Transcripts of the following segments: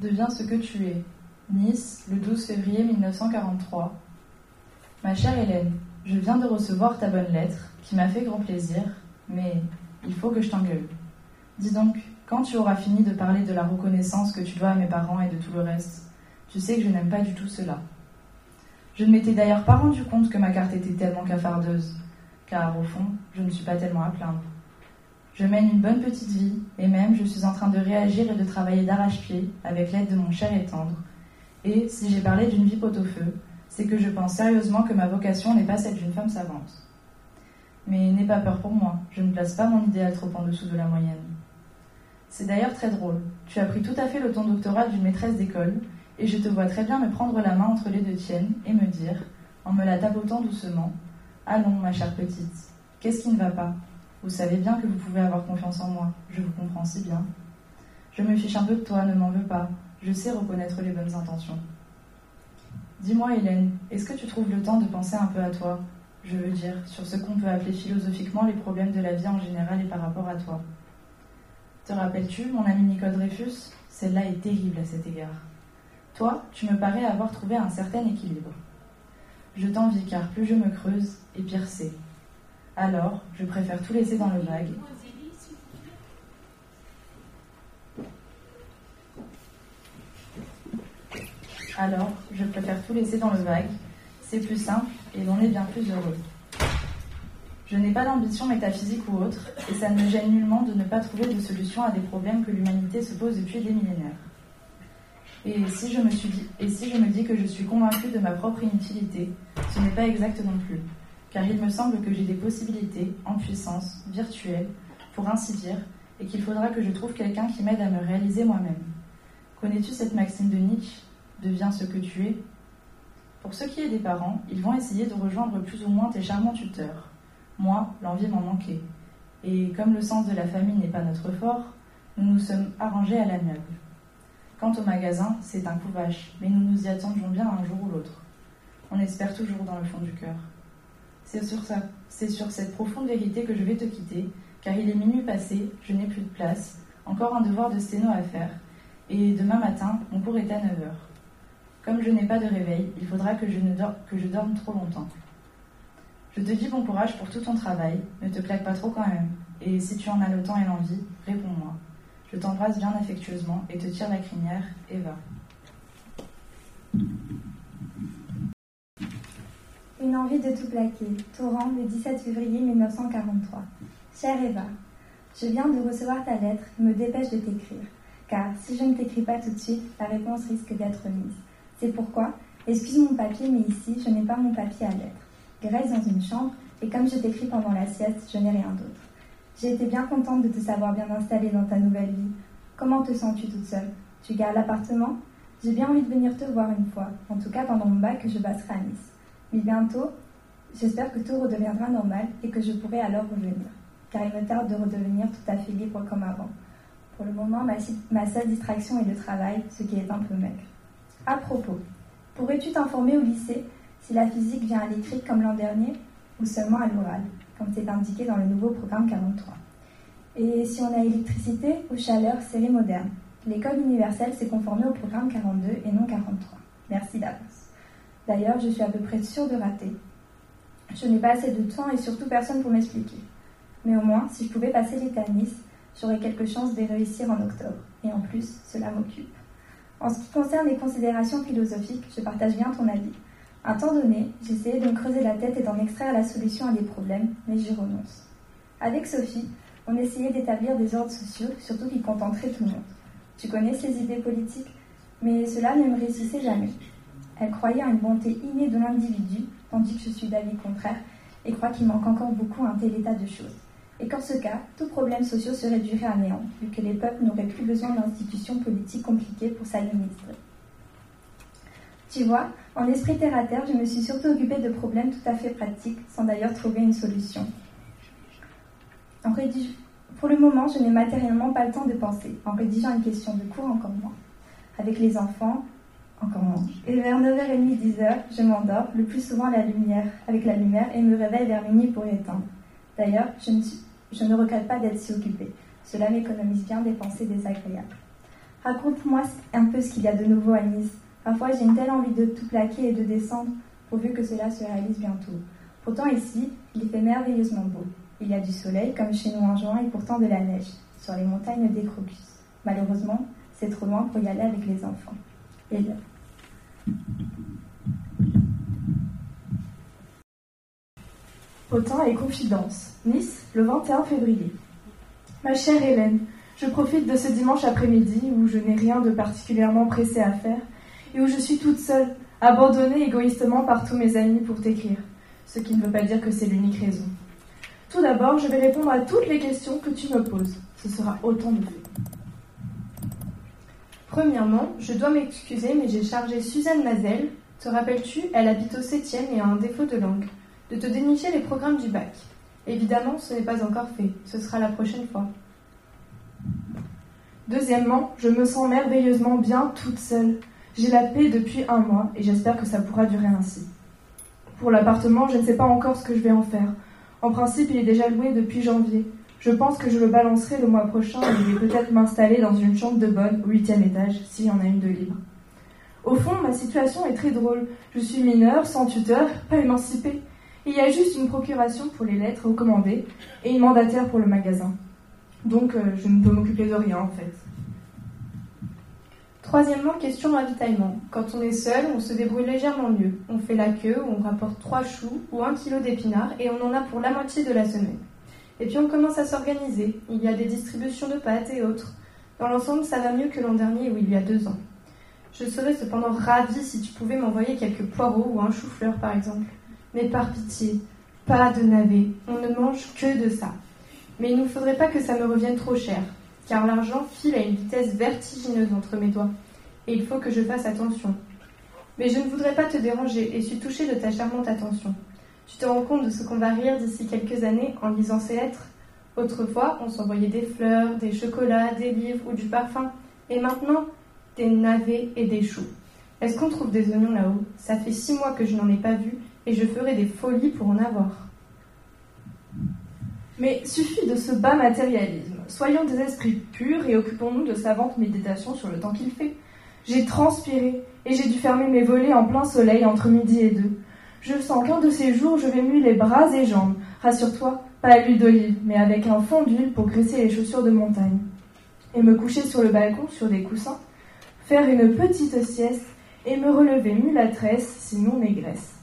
Deviens ce que tu es. Nice, le 12 février 1943. Ma chère Hélène, je viens de recevoir ta bonne lettre, qui m'a fait grand plaisir, mais il faut que je t'engueule. Dis donc, quand tu auras fini de parler de la reconnaissance que tu dois à mes parents et de tout le reste, tu sais que je n'aime pas du tout cela. Je ne m'étais d'ailleurs pas rendu compte que ma carte était tellement cafardeuse, car au fond, je ne suis pas tellement à plaindre. Je mène une bonne petite vie, et même je suis en train de réagir et de travailler d'arrache-pied avec l'aide de mon cher et tendre. Et si j'ai parlé d'une vie pot-au-feu, c'est que je pense sérieusement que ma vocation n'est pas celle d'une femme savante. Mais n'aie pas peur pour moi, je ne place pas mon idéal trop en dessous de la moyenne. C'est d'ailleurs très drôle. Tu as pris tout à fait le ton doctoral d'une maîtresse d'école, et je te vois très bien me prendre la main entre les deux tiennes et me dire, en me la tapotant doucement, Allons, ma chère petite, qu'est-ce qui ne va pas? Vous savez bien que vous pouvez avoir confiance en moi, je vous comprends si bien. Je me fiche un peu de toi, ne m'en veux pas, je sais reconnaître les bonnes intentions. Dis-moi, Hélène, est-ce que tu trouves le temps de penser un peu à toi? Je veux dire, sur ce qu'on peut appeler philosophiquement les problèmes de la vie en général et par rapport à toi. Te rappelles-tu, mon ami Nicole Dreyfus? Celle-là est terrible à cet égard. Toi, tu me parais avoir trouvé un certain équilibre. Je t'envie car plus je me creuse, et pire c'est. Alors, je préfère tout laisser dans le vague. Alors, je préfère tout laisser dans le vague. C'est plus simple et l'on est bien plus heureux. Je n'ai pas d'ambition métaphysique ou autre, et ça ne me gêne nullement de ne pas trouver de solution à des problèmes que l'humanité se pose depuis des millénaires. Et si, je me suis et si je me dis que je suis convaincue de ma propre inutilité, ce n'est pas exact non plus, car il me semble que j'ai des possibilités, en puissance, virtuelles, pour ainsi dire, et qu'il faudra que je trouve quelqu'un qui m'aide à me réaliser moi-même. Connais-tu cette maxime de Nietzsche? Deviens ce que tu es Pour ce qui est des parents, ils vont essayer de rejoindre plus ou moins tes charmants tuteurs. Moi, l'envie m'en manquait. Et comme le sens de la famille n'est pas notre fort, nous nous sommes arrangés à l'amiable. Quant au magasin, c'est un coup vache, mais nous nous y attendions bien un jour ou l'autre. On espère toujours dans le fond du cœur. C'est sur ça, c'est sur cette profonde vérité que je vais te quitter, car il est minuit passé, je n'ai plus de place, encore un devoir de sténo à faire, et demain matin, mon cours est à 9 h Comme je n'ai pas de réveil, il faudra que je, ne que je dorme trop longtemps. Je te dis bon courage pour tout ton travail, ne te claque pas trop quand même, et si tu en as le temps et l'envie, réponds-moi. Je t'embrasse bien affectueusement et te tire la crinière, Eva. Une envie de tout plaquer. Torrent, le 17 février 1943. Chère Eva, je viens de recevoir ta lettre et me dépêche de t'écrire. Car si je ne t'écris pas tout de suite, la réponse risque d'être mise. C'est pourquoi, excuse mon papier, mais ici, je n'ai pas mon papier à lettres. Reste dans une chambre, et comme je t'écris pendant la sieste, je n'ai rien d'autre. J'ai été bien contente de te savoir bien installée dans ta nouvelle vie. Comment te sens-tu toute seule? Tu gardes l'appartement? J'ai bien envie de venir te voir une fois, en tout cas pendant mon bac que je passerai à Nice. Mais bientôt, j'espère que tout redeviendra normal et que je pourrai alors revenir, car il me tarde de redevenir tout à fait libre comme avant. Pour le moment, ma, seule distraction est le travail, ce qui est un peu maigre. À propos, pourrais-tu t'informer au lycée si la physique vient à l'écrit comme l'an dernier ou seulement à l'oral comme c'est indiqué dans le nouveau programme 43. Et si on a électricité ou chaleur, série moderne. L'école universelle s'est conformée au programme 42 et non 43. Merci d'avance. D'ailleurs, je suis à peu près sûre de rater. Je n'ai pas assez de temps et surtout personne pour m'expliquer. Mais au moins, si je pouvais passer l'été à Nice, j'aurais quelque chance de réussir en octobre. Et en plus, cela m'occupe. En ce qui concerne les considérations philosophiques, je partage bien ton avis. Un temps donné, j'essayais de me creuser la tête et d'en extraire la solution à des problèmes, mais j'y renonce. Avec Sophie, on essayait d'établir des ordres sociaux, surtout qui contenteraient tout le monde. Tu connais ses idées politiques, mais cela ne me réussissait jamais. Elle croyait à une bonté innée de l'individu, tandis que je suis d'avis contraire et crois qu'il manque encore beaucoup à un tel état de choses. Et qu'en ce cas, tout problème social se réduirait à néant, vu que les peuples n'auraient plus besoin d'institutions politiques compliquées pour s'administrer. Tu vois, en esprit terre à terre, je me suis surtout occupée de problèmes tout à fait pratiques, sans d'ailleurs trouver une solution. Pour le moment, je n'ai matériellement pas le temps de penser. En rédigeant une question de cours, encore moins. Avec les enfants. Et vers 9h30, 10h, je m'endors, le plus souvent la lumière, avec la lumière, et me réveille vers minuit pour éteindre. D'ailleurs, je, je ne regrette pas d'être si occupée. Cela m'économise bien des pensées désagréables. Raconte-moi un peu ce qu'il y a de nouveau à Nice. Parfois j'ai une telle envie de tout plaquer et de descendre, pourvu que cela se réalise bientôt. Pourtant ici, il fait merveilleusement beau. Il y a du soleil, comme chez nous en juin, et pourtant de la neige, sur les montagnes des Crocus. Malheureusement, c'est trop loin pour y aller avec les enfants. Et là. Autant et confidence. Nice, le 21 février. Ma chère Hélène, je profite de ce dimanche après-midi où je n'ai rien de particulièrement pressé à faire et où je suis toute seule, abandonnée égoïstement par tous mes amis pour t'écrire, ce qui ne veut pas dire que c'est l'unique raison. Tout d'abord, je vais répondre à toutes les questions que tu me poses. Ce sera autant de fait. Premièrement, je dois m'excuser, mais j'ai chargé Suzanne Mazel, te rappelles-tu, elle habite au 7e et a un défaut de langue, de te dénicher les programmes du bac. Évidemment, ce n'est pas encore fait, ce sera la prochaine fois. Deuxièmement, je me sens merveilleusement bien toute seule. J'ai la paix depuis un mois et j'espère que ça pourra durer ainsi. Pour l'appartement, je ne sais pas encore ce que je vais en faire. En principe, il est déjà loué depuis janvier. Je pense que je le balancerai le mois prochain et je vais peut-être m'installer dans une chambre de bonne au huitième étage, s'il y en a une de libre. Au fond, ma situation est très drôle. Je suis mineure, sans tuteur, pas émancipée. Il y a juste une procuration pour les lettres recommandées et une mandataire pour le magasin. Donc, euh, je ne peux m'occuper de rien en fait. Troisièmement, question ravitaillement. Quand on est seul, on se débrouille légèrement mieux. On fait la queue, on rapporte trois choux ou un kilo d'épinards et on en a pour la moitié de la semaine. Et puis on commence à s'organiser. Il y a des distributions de pâtes et autres. Dans l'ensemble, ça va mieux que l'an dernier ou il y a deux ans. Je serais cependant ravie si tu pouvais m'envoyer quelques poireaux ou un chou-fleur par exemple. Mais par pitié, pas de navets. On ne mange que de ça. Mais il ne faudrait pas que ça me revienne trop cher, car l'argent file à une vitesse vertigineuse entre mes doigts, et il faut que je fasse attention. Mais je ne voudrais pas te déranger et suis touchée de ta charmante attention. Tu te rends compte de ce qu'on va rire d'ici quelques années en lisant ces lettres? Autrefois, on s'envoyait des fleurs, des chocolats, des livres ou du parfum, et maintenant, des navets et des choux. Est-ce qu'on trouve des oignons là-haut? Ça fait six mois que je n'en ai pas vu, et je ferai des folies pour en avoir. Mais suffit de ce bas matérialisme. Soyons des esprits purs et occupons-nous de savantes méditations sur le temps qu'il fait. J'ai transpiré et j'ai dû fermer mes volets en plein soleil entre midi et deux. Je sens qu'un de ces jours, je vais muer bras et jambes. Rassure-toi, pas à l'huile d'olive, mais avec un fond d'huile pour graisser les chaussures de montagne. Et me coucher sur le balcon sur des coussins, faire une petite sieste et me relever mulâtresse, sinon négresse.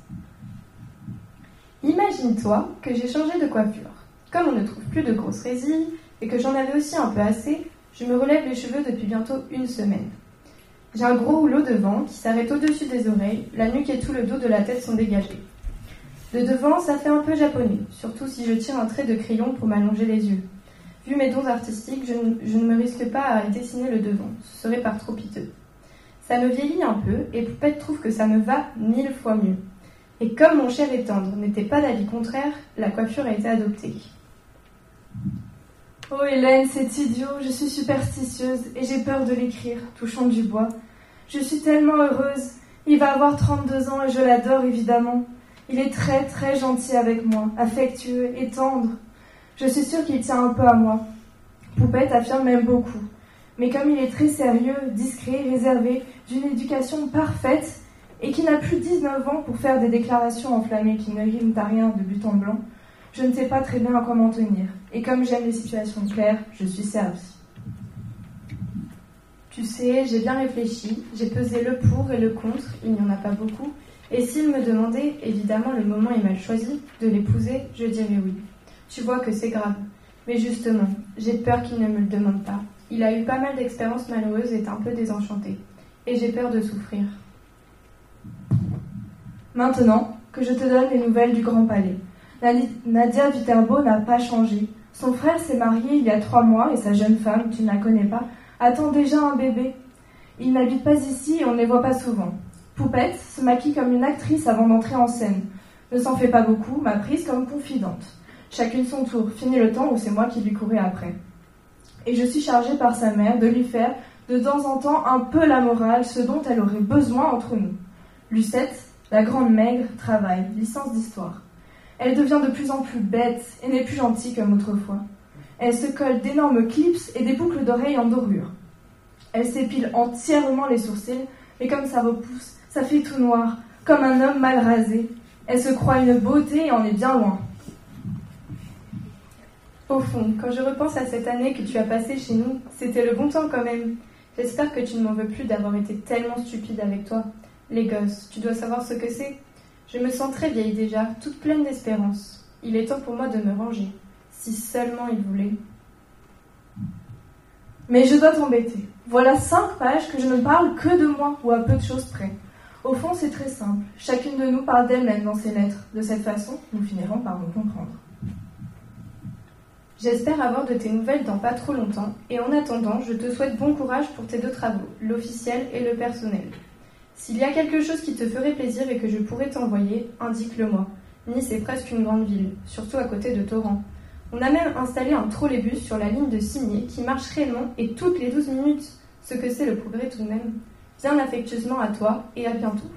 Imagine-toi que j'ai changé de coiffure. Comme on ne trouve plus de grosses résilles et que j'en avais aussi un peu assez, je me relève les cheveux depuis bientôt une semaine. J'ai un gros rouleau devant qui s'arrête au-dessus des oreilles, la nuque et tout le dos de la tête sont dégagés. De devant, ça fait un peu japonais, surtout si je tire un trait de crayon pour m'allonger les yeux. Vu mes dons artistiques, je, je, ne me risque pas à dessiner le devant, ce serait par trop piteux. Ça me vieillit un peu, et Poupette trouve que ça me va mille fois mieux. Et comme mon cher et tendre n'était pas d'avis contraire, la coiffure a été adoptée. Oh Hélène, c'est idiot, je suis superstitieuse et j'ai peur de l'écrire, touchant du bois. Je suis tellement heureuse. Il va avoir 32 ans et je l'adore évidemment. Il est très très gentil avec moi, affectueux et tendre. Je suis sûre qu'il tient un peu à moi. Poupette affirme même beaucoup. Mais comme il est très sérieux, discret, réservé, d'une éducation parfaite, et qui n'a plus 19 ans pour faire des déclarations enflammées qui ne riment à rien de but en blanc, je ne sais pas très bien à quoi m'en tenir. Et comme j'aime les situations claires, je suis servie. Tu sais, j'ai bien réfléchi, j'ai pesé le pour et le contre, il n'y en a pas beaucoup, et s'il me demandait, évidemment le moment est mal choisi, de l'épouser, je dirais oui. Tu vois que c'est grave. Mais justement, j'ai peur qu'il ne me le demande pas. Il a eu pas mal d'expériences malheureuses et est un peu désenchanté. Et j'ai peur de souffrir. Maintenant, que je te donne les nouvelles du Grand Palais. Nadia Viterbo n'a pas changé. Son frère s'est marié il y a trois mois et sa jeune femme, tu ne la connais pas, attend déjà un bébé. Ils n'habitent pas ici et on ne les voit pas souvent. Poupette se maquille comme une actrice avant d'entrer en scène. Ne s'en fait pas beaucoup, m'a prise comme confidente. Chacune son tour, fini le temps où c'est moi qui lui courais après. Et je suis chargée par sa mère de lui faire de temps en temps un peu la morale, ce dont elle aurait besoin entre nous. Lucette, la grande maigre, travaille, licence d'histoire. Elle devient de plus en plus bête et n'est plus gentille comme autrefois. Elle se colle d'énormes clips et des boucles d'oreilles en dorure. Elle s'épile entièrement les sourcils, et comme ça repousse, ça fait tout noir, comme un homme mal rasé. Elle se croit une beauté et en est bien loin. Au fond, quand je repense à cette année que tu as passée chez nous, c'était le bon temps quand même. J'espère que tu ne m'en veux plus d'avoir été tellement stupide avec toi. Les gosses, tu dois savoir ce que c'est. Je me sens très vieille déjà, toute pleine d'espérance. Il est temps pour moi de me ranger. Si seulement il voulait. Mais je dois t'embêter. Voilà cinq pages que je ne parle que de moi ou à peu de choses près. Au fond, c'est très simple. Chacune de nous parle d'elle-même dans ses lettres. De cette façon, nous finirons par nous comprendre. J'espère avoir de tes nouvelles dans pas trop longtemps, et en attendant, je te souhaite bon courage pour tes deux travaux, l'officiel et le personnel. S'il y a quelque chose qui te ferait plaisir et que je pourrais t'envoyer, indique-le-moi. Nice est presque une grande ville, surtout à côté de Torrent. On a même installé un trolleybus sur la ligne de Signé qui marche réellement et toutes les 12 minutes, ce que c'est le progrès tout de même. Bien affectueusement à toi et à bientôt.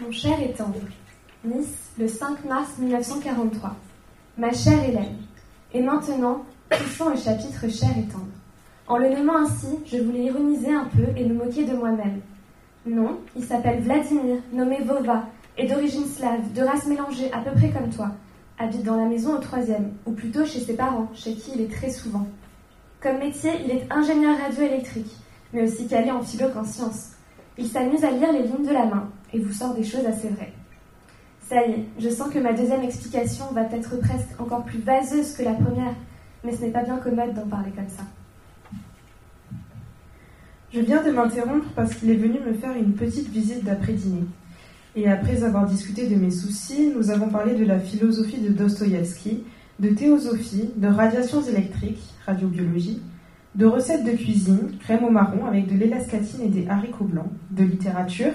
Mon cher et tendre, Nice, le 5 mars 1943. Ma chère Hélène. Et maintenant, touchons au chapitre cher et tendre. En le nommant ainsi, je voulais ironiser un peu et me moquer de moi-même. Non, il s'appelle Vladimir, nommé Vova, est d'origine slave, de race mélangée, à peu près comme toi. Habite dans la maison au troisième, ou plutôt chez ses parents, chez qui il est très souvent. Comme métier, il est ingénieur radioélectrique, mais aussi calé en philo qu'en sciences. Il s'amuse à lire les lignes de la main, et vous sort des choses assez vraies. Ça y est, je sens que ma deuxième explication va être presque encore plus vaseuse que la première, mais ce n'est pas bien commode d'en parler comme ça. Je viens de m'interrompre parce qu'il est venu me faire une petite visite d'après-dîner. Et après avoir discuté de mes soucis, nous avons parlé de la philosophie de Dostoïevski, de théosophie, de radiations électriques, radiobiologie, de recettes de cuisine, crème au marron avec de l'élascatine et des haricots blancs, de littérature,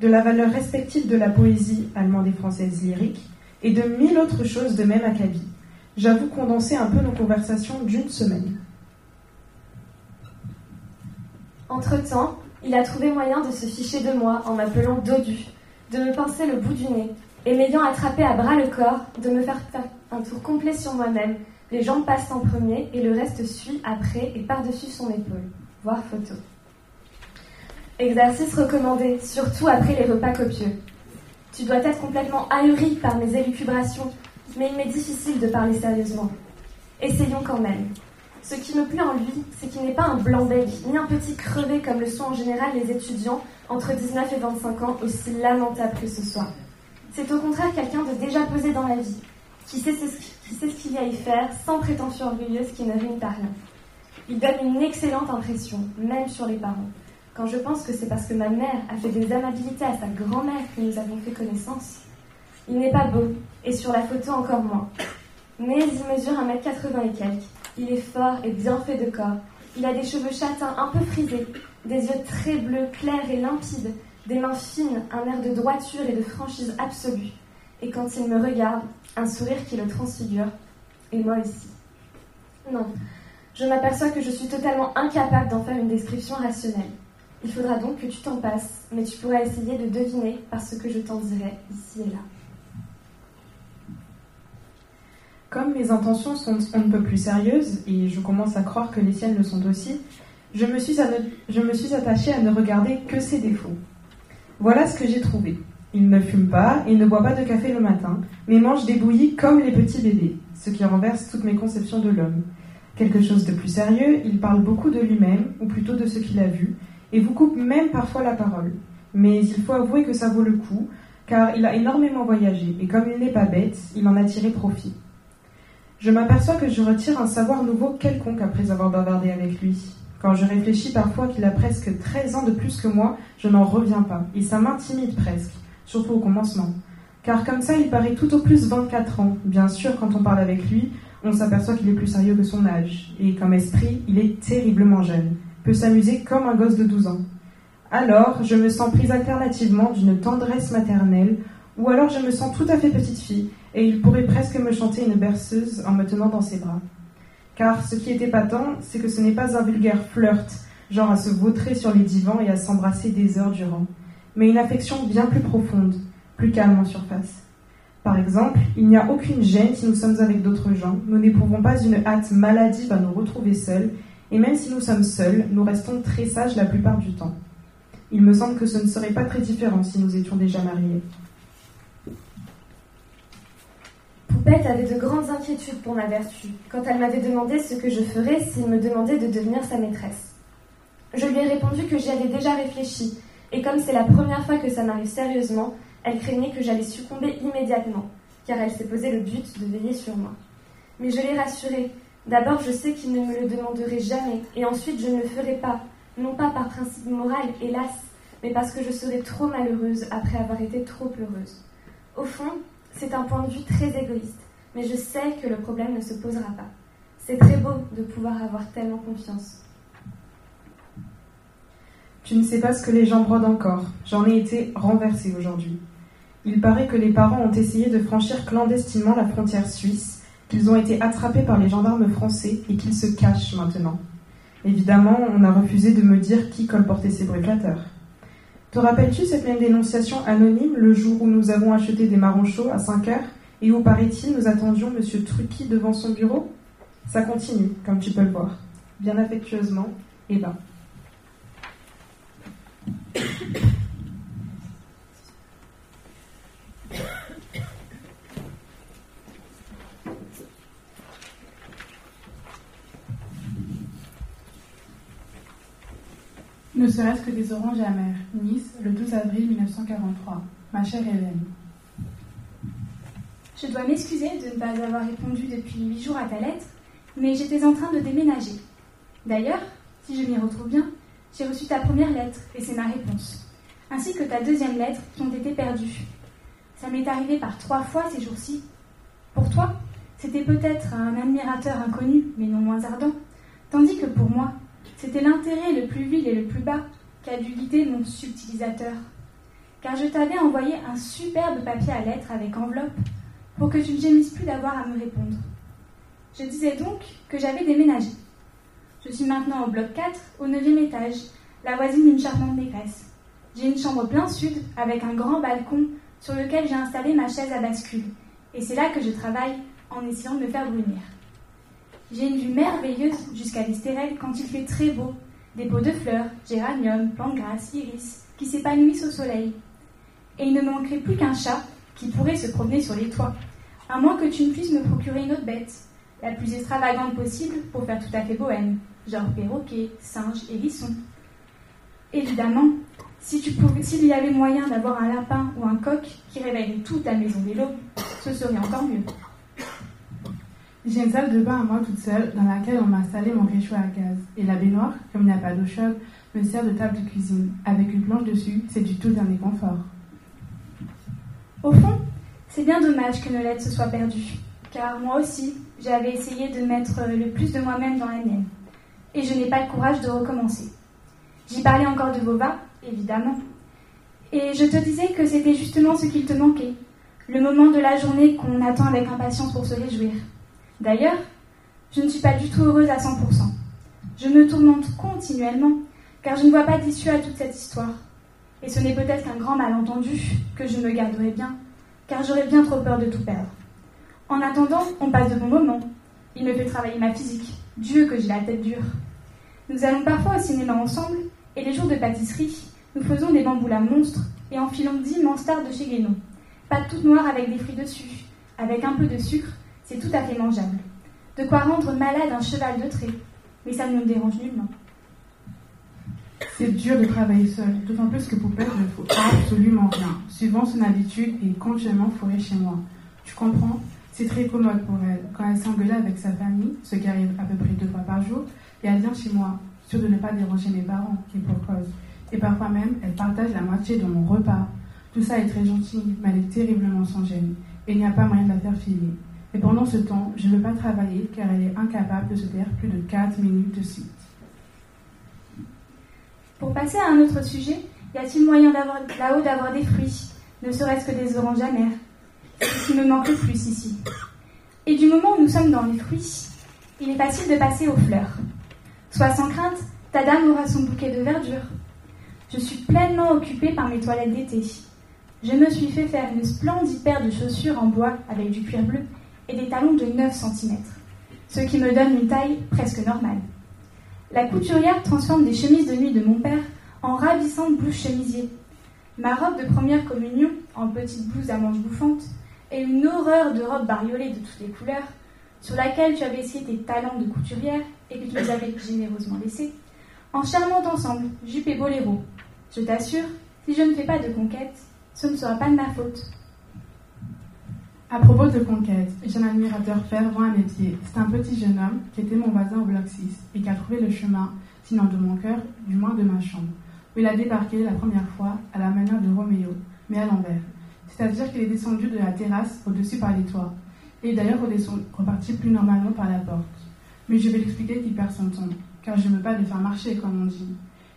de la valeur respective de la poésie allemande et française lyrique, et de mille autres choses de même acabit. J'avoue condenser un peu nos conversations d'une semaine. Entre-temps, il a trouvé moyen de se ficher de moi en m'appelant Dodu, de me pincer le bout du nez, et m'ayant attrapé à bras le corps, de me faire un tour complet sur moi-même. Les jambes passent en premier et le reste suit après et par-dessus son épaule. Voir photo. Exercice recommandé, surtout après les repas copieux. Tu dois être complètement ahuri par mes élucubrations, mais il m'est difficile de parler sérieusement. Essayons quand même. Ce qui me plaît en lui, c'est qu'il n'est pas un blanc-bec, ni un petit crevé comme le sont en général les étudiants entre 19 et 25 ans, aussi lamentables que ce soit. C'est au contraire quelqu'un de déjà posé dans la vie, qui sait, ce, qu'il y a à y faire, sans prétention orgueilleuse qui ne rime à rien. Il donne une excellente impression, même sur les parents. Quand je pense que c'est parce que ma mère a fait des amabilités à sa grand-mère que nous avons fait connaissance. Il n'est pas beau, et sur la photo encore moins. Mais il mesure 1m80 et quelques. Il est fort et bien fait de corps. Il a des cheveux châtains un peu frisés, des yeux très bleus, clairs et limpides, des mains fines, un air de droiture et de franchise absolue. Et quand il me regarde, un sourire qui le transfigure. Et moi aussi. Non, je m'aperçois que je suis totalement incapable d'en faire une description rationnelle. Il faudra donc que tu t'en passes, mais tu pourras essayer de deviner par ce que je t'en dirai ici et là. Comme mes intentions sont un peu plus sérieuses, et je commence à croire que les siennes le sont aussi, je me suis, attachée à ne regarder que ses défauts. Voilà ce que j'ai trouvé. Il ne fume pas et ne boit pas de café le matin, mais mange des bouillies comme les petits bébés, ce qui renverse toutes mes conceptions de l'homme. Quelque chose de plus sérieux, il parle beaucoup de lui-même, ou plutôt de ce qu'il a vu, et vous coupe même parfois la parole. Mais il faut avouer que ça vaut le coup, car il a énormément voyagé, et comme il n'est pas bête, il en a tiré profit. Je m'aperçois que je retire un savoir nouveau quelconque après avoir bavardé avec lui. Quand je réfléchis parfois qu'il a presque 13 ans de plus que moi, je n'en reviens pas, et ça m'intimide presque, surtout au commencement. Car comme ça, il paraît tout au plus 24 ans. Bien sûr, quand on parle avec lui, on s'aperçoit qu'il est plus sérieux que son âge, et comme esprit, il est terriblement jeune, peut s'amuser comme un gosse de 12 ans. Alors, je me sens prise alternativement d'une tendresse maternelle, ou alors je me sens tout à fait petite fille, et il pourrait presque me chanter une berceuse en me tenant dans ses bras. Car ce qui est épatant, c'est que ce n'est pas un vulgaire flirt, genre à se vautrer sur les divans et à s'embrasser des heures durant, mais une affection bien plus profonde, plus calme en surface. Par exemple, il n'y a aucune gêne si nous sommes avec d'autres gens, nous n'éprouvons pas une hâte maladive à nous retrouver seuls, et même si nous sommes seuls, nous restons très sages la plupart du temps. Il me semble que ce ne serait pas très différent si nous étions déjà mariés. Avait de grandes inquiétudes pour ma vertu, quand elle m'avait demandé ce que je ferais s'il me demandait de devenir sa maîtresse. Je lui ai répondu que j'y avais déjà réfléchi, et comme c'est la première fois que ça m'arrive sérieusement, elle craignait que j'allais succomber immédiatement, car elle s'est posé le but de veiller sur moi. Mais je l'ai rassurée. D'abord, je sais qu'il ne me le demanderait jamais, et ensuite, je ne le ferai pas, non pas par principe moral, hélas, mais parce que je serais trop malheureuse après avoir été trop heureuse. Au fond, c'est un point de vue très égoïste, mais je sais que le problème ne se posera pas. C'est très beau de pouvoir avoir tellement confiance. Tu ne sais pas ce que les gens brodent encore. J'en ai été renversée aujourd'hui. Il paraît que les parents ont essayé de franchir clandestinement la frontière suisse, qu'ils ont été attrapés par les gendarmes français et qu'ils se cachent maintenant. Évidemment, on a refusé de me dire qui colportait ces bricateurs. Te rappelles-tu cette même dénonciation anonyme le jour où nous avons acheté des marrons à 5 heures et où, paraît-il, nous attendions M. Trucky devant son bureau? Ça continue, comme tu peux le voir. Bien affectueusement, Eva. Ne serait-ce que des oranges amères. Nice, le 12 avril 1943. Ma chère Hélène. Je dois m'excuser de ne pas avoir répondu depuis huit jours à ta lettre, mais j'étais en train de déménager. D'ailleurs, si je m'y retrouve bien, j'ai reçu ta première lettre et c'est ma réponse, ainsi que ta deuxième lettre qui ont été perdues. Ça m'est arrivé par trois fois ces jours-ci. Pour toi, c'était peut-être un admirateur inconnu, mais non moins ardent, tandis que pour moi, c'était l'intérêt le plus vil et le plus bas qui a dû guider mon subtilisateur. Car je t'avais envoyé un superbe papier à lettres avec enveloppe pour que tu ne gémisses plus d'avoir à me répondre. Je disais donc que j'avais déménagé. Je suis maintenant au bloc 4, au 9e étage, la voisine d'une charmante négresse. J'ai une chambre plein sud avec un grand balcon sur lequel j'ai installé ma chaise à bascule. Et c'est là que je travaille en essayant de me faire brunir. J'ai une vue merveilleuse jusqu'à l'Estérel quand il fait très beau. Des pots de fleurs, géraniums, plantes grasses, iris, qui s'épanouissent au soleil. Et il ne manquerait plus qu'un chat qui pourrait se promener sur les toits, à moins que tu ne puisses me procurer une autre bête, la plus extravagante possible pour faire tout à fait bohème, genre perroquet, singe, hérisson. Évidemment, si s'il y avait moyen d'avoir un lapin ou un coq qui réveillerait toute ta maison dès l'aube, ce serait encore mieux. J'ai une salle de bain à moi toute seule dans laquelle on m'a installé mon réchaud à gaz. Et la baignoire, comme il n'y a pas d'eau chaude, me sert de table de cuisine. Avec une planche dessus, c'est du tout dernier confort. Au fond, c'est bien dommage que Nolette se soit perdue, car moi aussi, j'avais essayé de mettre le plus de moi-même dans la mienne. Et je n'ai pas le courage de recommencer. J'y parlais encore de Vova, évidemment. Et je te disais que c'était justement ce qu'il te manquait, le moment de la journée qu'on attend avec impatience pour se réjouir. D'ailleurs, je ne suis pas du tout heureuse à 100%. Je me tourmente continuellement, car je ne vois pas d'issue à toute cette histoire. Et ce n'est peut-être qu'un grand malentendu que je me garderai bien, car j'aurais bien trop peur de tout perdre. En attendant, on passe de bons moments. Il me fait travailler ma physique. Dieu que j'ai la tête dure. Nous allons parfois au cinéma ensemble, et les jours de pâtisserie, nous faisons des bambous à monstres et enfilons d'immenses tartes de chez Guénon. Pas toutes noires avec des fruits dessus, avec un peu de sucre, c'est tout à fait mangeable. De quoi rendre malade un cheval de trait, mais ça ne nous dérange nullement. C'est dur de travailler seul, d'autant plus que Poupette ne faut absolument rien. Suivant son habitude, et continuellement fourré chez moi. Tu comprends? C'est très commode pour elle. Quand elle s'engueule avec sa famille, ce qui arrive à peu près deux fois par jour, et elle vient chez moi, sûre de ne pas déranger mes parents, qui pour. Et parfois même, elle partage la moitié de mon repas. Tout ça est très gentil, mais elle est terriblement sans gêne, et il n'y a pas moyen de la faire filer. Et pendant ce temps, je ne veux pas travailler car elle est incapable de se taire plus de 4 minutes de suite. Pour passer à un autre sujet, y a-t-il moyen là-haut d'avoir des fruits, ne serait-ce que des oranges amères C'est ce qui me manque le plus ici. Et du moment où nous sommes dans les fruits, il est facile de passer aux fleurs. Sois sans crainte, ta dame aura son bouquet de verdure. Je suis pleinement occupée par mes toilettes d'été. Je me suis fait faire une splendide paire de chaussures en bois avec du cuir bleu et des talons de 9 cm, ce qui me donne une taille presque normale. La couturière transforme des chemises de nuit de mon père en ravissantes blouses chemisiers. Ma robe de première communion, en petite blouse à manches bouffantes, et une horreur de robe bariolée de toutes les couleurs, sur laquelle tu avais essayé tes talents de couturière et que tu nous avais généreusement laissés, en charmant ensemble, jupe et boléro. Je t'assure, si je ne fais pas de conquête, ce ne sera pas de ma faute. À propos de conquête, j'ai un admirateur fervent à mes pieds. C'est un petit jeune homme qui était mon voisin au bloc 6 et qui a trouvé le chemin, sinon de mon cœur, du moins de ma chambre, où il a débarqué la première fois à la manière de Roméo, mais à l'envers. C'est-à-dire qu'il est descendu de la terrasse au-dessus par les toits, et d'ailleurs reparti plus normalement par la porte. Mais je vais l'expliquer qu'il perd son temps, car je ne veux pas le faire marcher, comme on dit.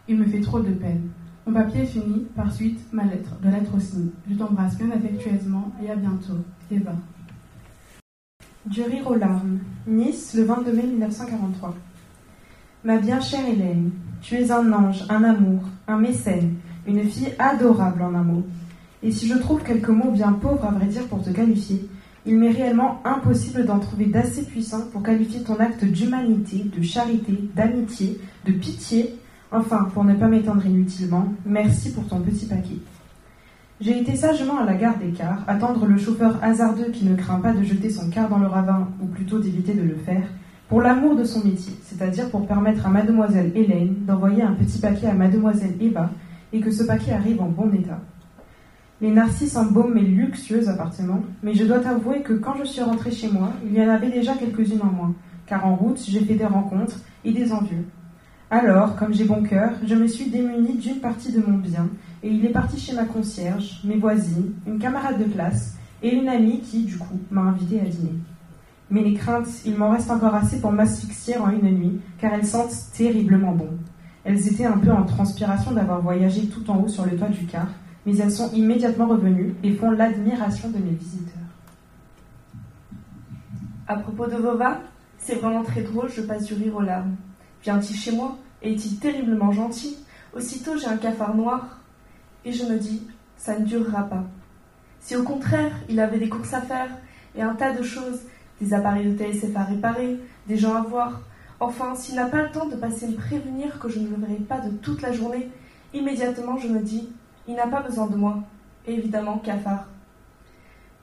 Il me fait trop de peine. Mon papier est fini, par suite, ma lettre, de lettre aussi. Je t'embrasse bien affectueusement et à bientôt. Eva. Du rire aux larmes. Nice, le 22 mai 1943. Ma bien chère Hélène, tu es un ange, un amour, un mécène, une fille adorable en un mot. Et si je trouve quelques mots bien pauvres à vrai dire pour te qualifier, il m'est réellement impossible d'en trouver d'assez puissants pour qualifier ton acte d'humanité, de charité, d'amitié, de pitié Enfin, pour ne pas m'étendre inutilement, merci pour ton petit paquet. J'ai été sagement à la gare des cars, attendre le chauffeur hasardeux qui ne craint pas de jeter son car dans le ravin, ou plutôt d'éviter de le faire, pour l'amour de son métier, c'est-à-dire pour permettre à mademoiselle Hélène d'envoyer un petit paquet à mademoiselle Eva, et que ce paquet arrive en bon état. Les narcisses embaument mes luxueux appartements, mais je dois t'avouer que quand je suis rentrée chez moi, il y en avait déjà quelques-unes en moins, car en route, j'ai fait des rencontres et des envieux. Alors, comme j'ai bon cœur, je me suis démunie d'une partie de mon bien, et il est parti chez ma concierge, mes voisines, une camarade de classe, et une amie qui, du coup, m'a invité à dîner. Mais les craintes, il m'en reste encore assez pour m'asphyxier en une nuit, car elles sentent terriblement bon. Elles étaient un peu en transpiration d'avoir voyagé tout en haut sur le toit du car, mais elles sont immédiatement revenues et font l'admiration de mes visiteurs. À propos de Vova, c'est vraiment très drôle, je passe du rire aux larmes. Vient-il chez moi? Est-il terriblement gentil? Aussitôt j'ai un cafard noir. Et je me dis, ça ne durera pas. Si au contraire, il avait des courses à faire, et un tas de choses, des appareils de TSF à réparer, des gens à voir, enfin, s'il n'a pas le temps de passer me prévenir que je ne le verrai pas de toute la journée, immédiatement je me dis, il n'a pas besoin de moi. Et évidemment, cafard.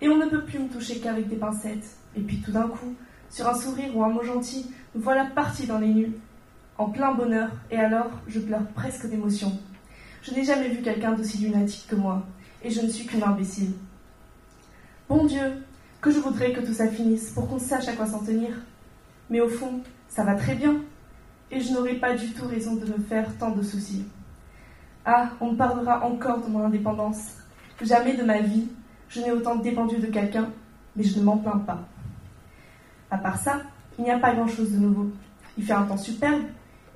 Et on ne peut plus me toucher qu'avec des pincettes. Et puis tout d'un coup, sur un sourire ou un mot gentil, nous voilà partis dans les nues, en plein bonheur, et alors je pleure presque d'émotion. Je n'ai jamais vu quelqu'un d'aussi lunatique que moi, et je ne suis qu'une imbécile. Bon Dieu, que je voudrais que tout ça finisse pour qu'on sache à quoi s'en tenir. Mais au fond, ça va très bien, et je n'aurais pas du tout raison de me faire tant de soucis. Ah, on me parlera encore de mon indépendance. Jamais de ma vie, je n'ai autant dépendu de quelqu'un, mais je ne m'en plains pas. À part ça, il n'y a pas grand-chose de nouveau. Il fait un temps superbe,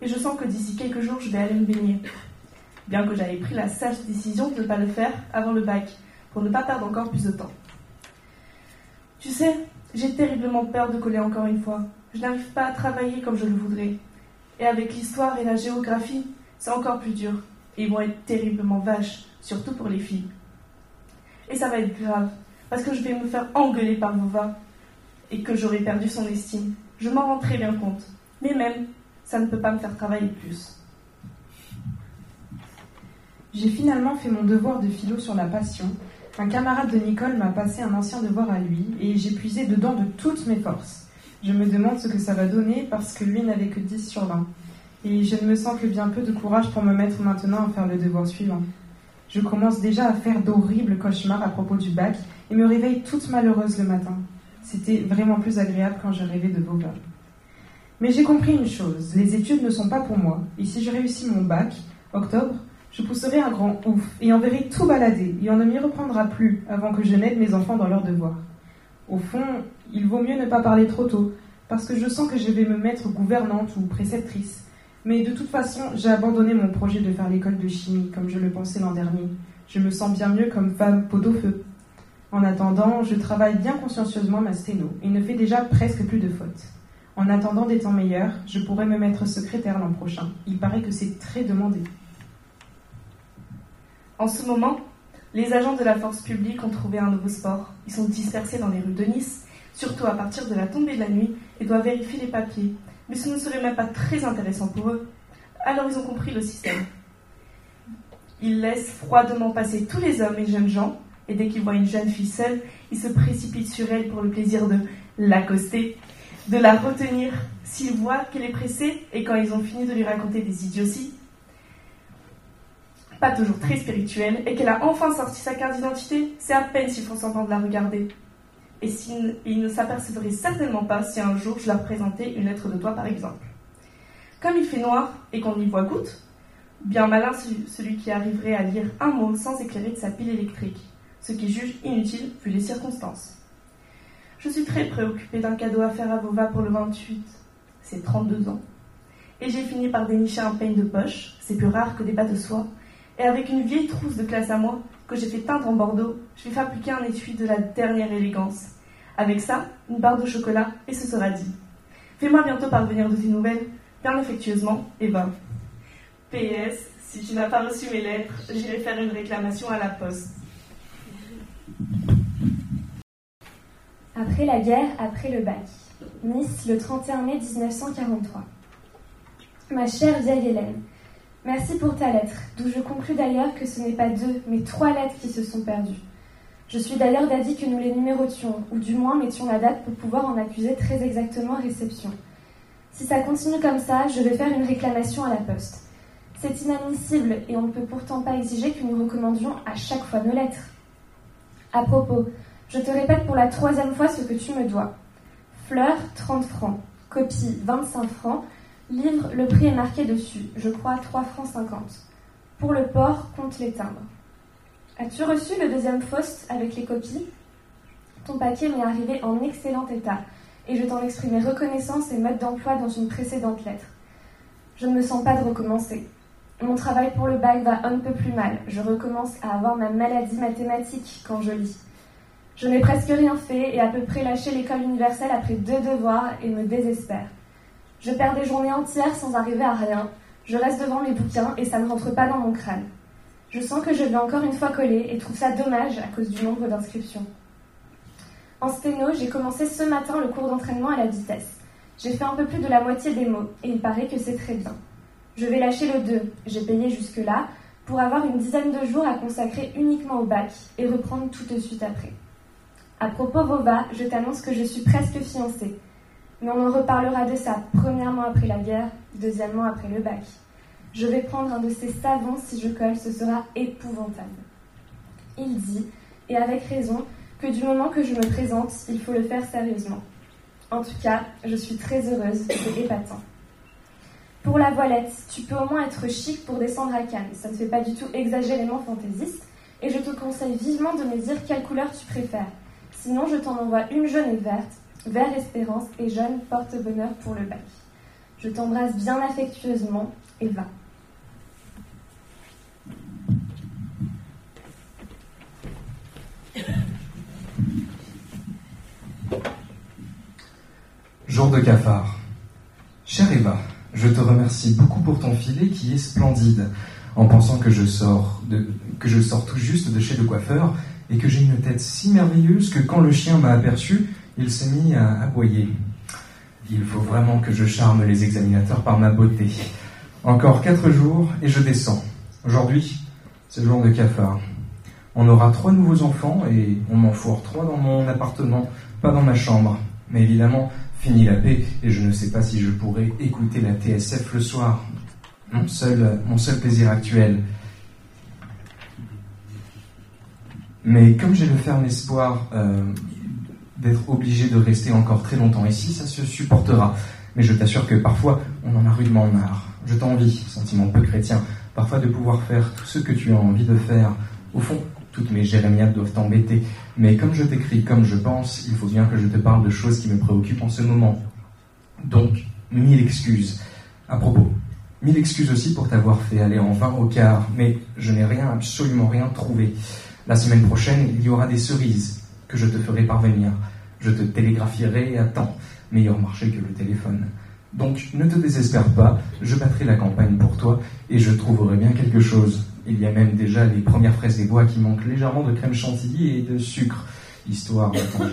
et je sens que d'ici quelques jours, je vais aller me baigner. Bien que j'avais pris la sage décision de ne pas le faire avant le bac, pour ne pas perdre encore plus de temps. Tu sais, j'ai terriblement peur de coller encore une fois. Je n'arrive pas à travailler comme je le voudrais. Et avec l'histoire et la géographie, c'est encore plus dur. Et ils vont être terriblement vaches, surtout pour les filles. Et ça va être grave, parce que je vais me faire engueuler par Vova, et que j'aurai perdu son estime. Je m'en rends très bien compte. Mais même, ça ne peut pas me faire travailler plus. J'ai finalement fait mon devoir de philo sur la passion. Un camarade de Nicole m'a passé un ancien devoir à lui et j'ai puisé dedans de toutes mes forces. Je me demande ce que ça va donner parce que lui n'avait que 10 sur 20. Et je ne me sens que bien peu de courage pour me mettre maintenant à faire le devoir suivant. Je commence déjà à faire d'horribles cauchemars à propos du bac et me réveille toute malheureuse le matin. C'était vraiment plus agréable quand je rêvais de Beauvoir. Mais j'ai compris une chose, les études ne sont pas pour moi. Et si je réussis mon bac, octobre, je pousserai un grand ouf et enverrai tout balader, et on ne m'y reprendra plus avant que je n'aide mes enfants dans leurs devoirs. Au fond, il vaut mieux ne pas parler trop tôt, parce que je sens que je vais me mettre gouvernante ou préceptrice. Mais de toute façon, j'ai abandonné mon projet de faire l'école de chimie, comme je le pensais l'an dernier. Je me sens bien mieux comme femme pot au feu. En attendant, je travaille bien consciencieusement ma sténo et ne fais déjà presque plus de fautes. En attendant des temps meilleurs, je pourrais me mettre secrétaire l'an prochain. Il paraît que c'est très demandé. En ce moment, Les agents de la force publique ont trouvé un nouveau sport. Ils sont dispersés dans les rues de Nice, surtout à partir de la tombée de la nuit, et doivent vérifier les papiers. Mais ce ne serait même pas très intéressant pour eux. Alors ils ont compris le système. Ils laissent froidement passer tous les hommes et jeunes gens, et dès qu'ils voient une jeune fille seule, ils se précipitent sur elle pour le plaisir de l'accoster, de la retenir s'ils voient qu'elle est pressée, et quand ils ont fini de lui raconter des idioties, pas toujours très spirituelles, et qu'elle a enfin sorti sa carte d'identité, c'est à peine s'ils font semblant de la regarder. Et s'ils ils ne s'apercevraient certainement pas si un jour je leur présentais une lettre de toi, par exemple. Comme il fait noir et qu'on y voit goutte, bien malin celui qui arriverait à lire un mot sans éclairer de sa pile électrique, ce qui juge inutile vu les circonstances. Je suis très préoccupée d'un cadeau à faire à Vova pour le 28. C'est 32 ans. Et j'ai fini par dénicher un peigne de poche, c'est plus rare que des bas de soie, et avec une vieille trousse de classe à moi, que j'ai fait teindre en bordeaux, je vais fabriquer un étui de la dernière élégance. Avec ça, une barre de chocolat, et ce sera dit. Fais-moi bientôt parvenir de tes nouvelles, bien affectueusement, Eva. PS, si tu n'as pas reçu mes lettres, j'irai faire une réclamation à la poste. Après la guerre, après le bac. Nice, le 31 mai 1943. Ma chère vieille Hélène, merci pour ta lettre, d'où je conclus d'ailleurs que ce n'est pas deux, mais trois lettres qui se sont perdues. Je suis d'ailleurs d'avis que nous les numérotions, ou du moins mettions la date pour pouvoir en accuser très exactement réception. Si ça continue comme ça, je vais faire une réclamation à la poste. C'est inadmissible et on ne peut pourtant pas exiger que nous recommandions à chaque fois nos lettres. À propos, je te répète pour la troisième fois ce que tu me dois. Fleur, 30 francs. Copie, 25 francs. Livre, le prix est marqué dessus. Je crois 3 francs 50. Pour le port, compte les timbres. As-tu reçu le deuxième Faust avec les copies? Ton paquet m'est arrivé en excellent état et je t'en exprimais reconnaissance et mode d'emploi dans une précédente lettre. Je ne me sens pas de recommencer. Mon travail pour le bac va un peu plus mal. Je recommence à avoir ma maladie mathématique quand je lis. Je n'ai presque rien fait et à peu près lâché l'école universelle après deux devoirs et me désespère. Je perds des journées entières sans arriver à rien. Je reste devant mes bouquins et ça ne rentre pas dans mon crâne. Je sens que je vais encore une fois coller et trouve ça dommage à cause du nombre d'inscriptions. En sténo, j'ai commencé ce matin le cours d'entraînement à la vitesse. J'ai fait un peu plus de la moitié des mots et il paraît que c'est très bien. Je vais lâcher le 2, j'ai payé jusque-là, pour avoir une dizaine de jours à consacrer uniquement au bac et reprendre tout de suite après. À propos Vova, je t'annonce que je suis presque fiancée. Mais on en reparlera de ça, premièrement après la guerre, deuxièmement après le bac. Je vais prendre un de ces savons si je colle, ce sera épouvantable. Il dit, et avec raison, que du moment que je me présente, il faut le faire sérieusement. En tout cas, je suis très heureuse, c'est épatant. Pour la voilette, tu peux au moins être chic pour descendre à Cannes. Ça ne fait pas du tout exagérément fantaisiste. Et je te conseille vivement de me dire quelle couleur tu préfères. Sinon, je t'en envoie une jaune et verte, vert espérance et jaune porte-bonheur pour le bac. Je t'embrasse bien affectueusement, Eva. Jour de cafard. Chère Eva, je te remercie beaucoup pour ton filet qui est splendide. En pensant que je sors, de, que je sors tout juste de chez le coiffeur et que j'ai une tête si merveilleuse que quand le chien m'a aperçu, il s'est mis à aboyer. Il faut vraiment que je charme les examinateurs par ma beauté. Encore quatre jours et je descends. Aujourd'hui, c'est le jour de cafard. On aura trois nouveaux enfants et on m'en fourre trois dans mon appartement, pas dans ma chambre. Mais évidemment, fini la paix et je ne sais pas si je pourrai écouter la TSF le soir. Mon seul, mon seul plaisir actuel. Mais comme j'ai le ferme espoir euh, d'être obligé de rester encore très longtemps ici, ça se supportera. Mais je t'assure que parfois, on en a rudement marre. Je t'envie, sentiment peu chrétien, parfois de pouvoir faire tout ce que tu as envie de faire. Au fond, toutes mes jérémiades doivent t'embêter. Mais comme je t'écris, comme je pense, il faut bien que je te parle de choses qui me préoccupent en ce moment. Donc, mille excuses. À propos, mille excuses aussi pour t'avoir fait aller en vain au quart, mais je n'ai rien, absolument rien trouvé. La semaine prochaine, il y aura des cerises que je te ferai parvenir. Je te télégraphierai à temps. Meilleur marché que le téléphone. Donc ne te désespère pas, je battrai la campagne pour toi et je trouverai bien quelque chose. Il y a même déjà les premières fraises des bois qui manquent légèrement de crème chantilly et de sucre, histoire d'attendre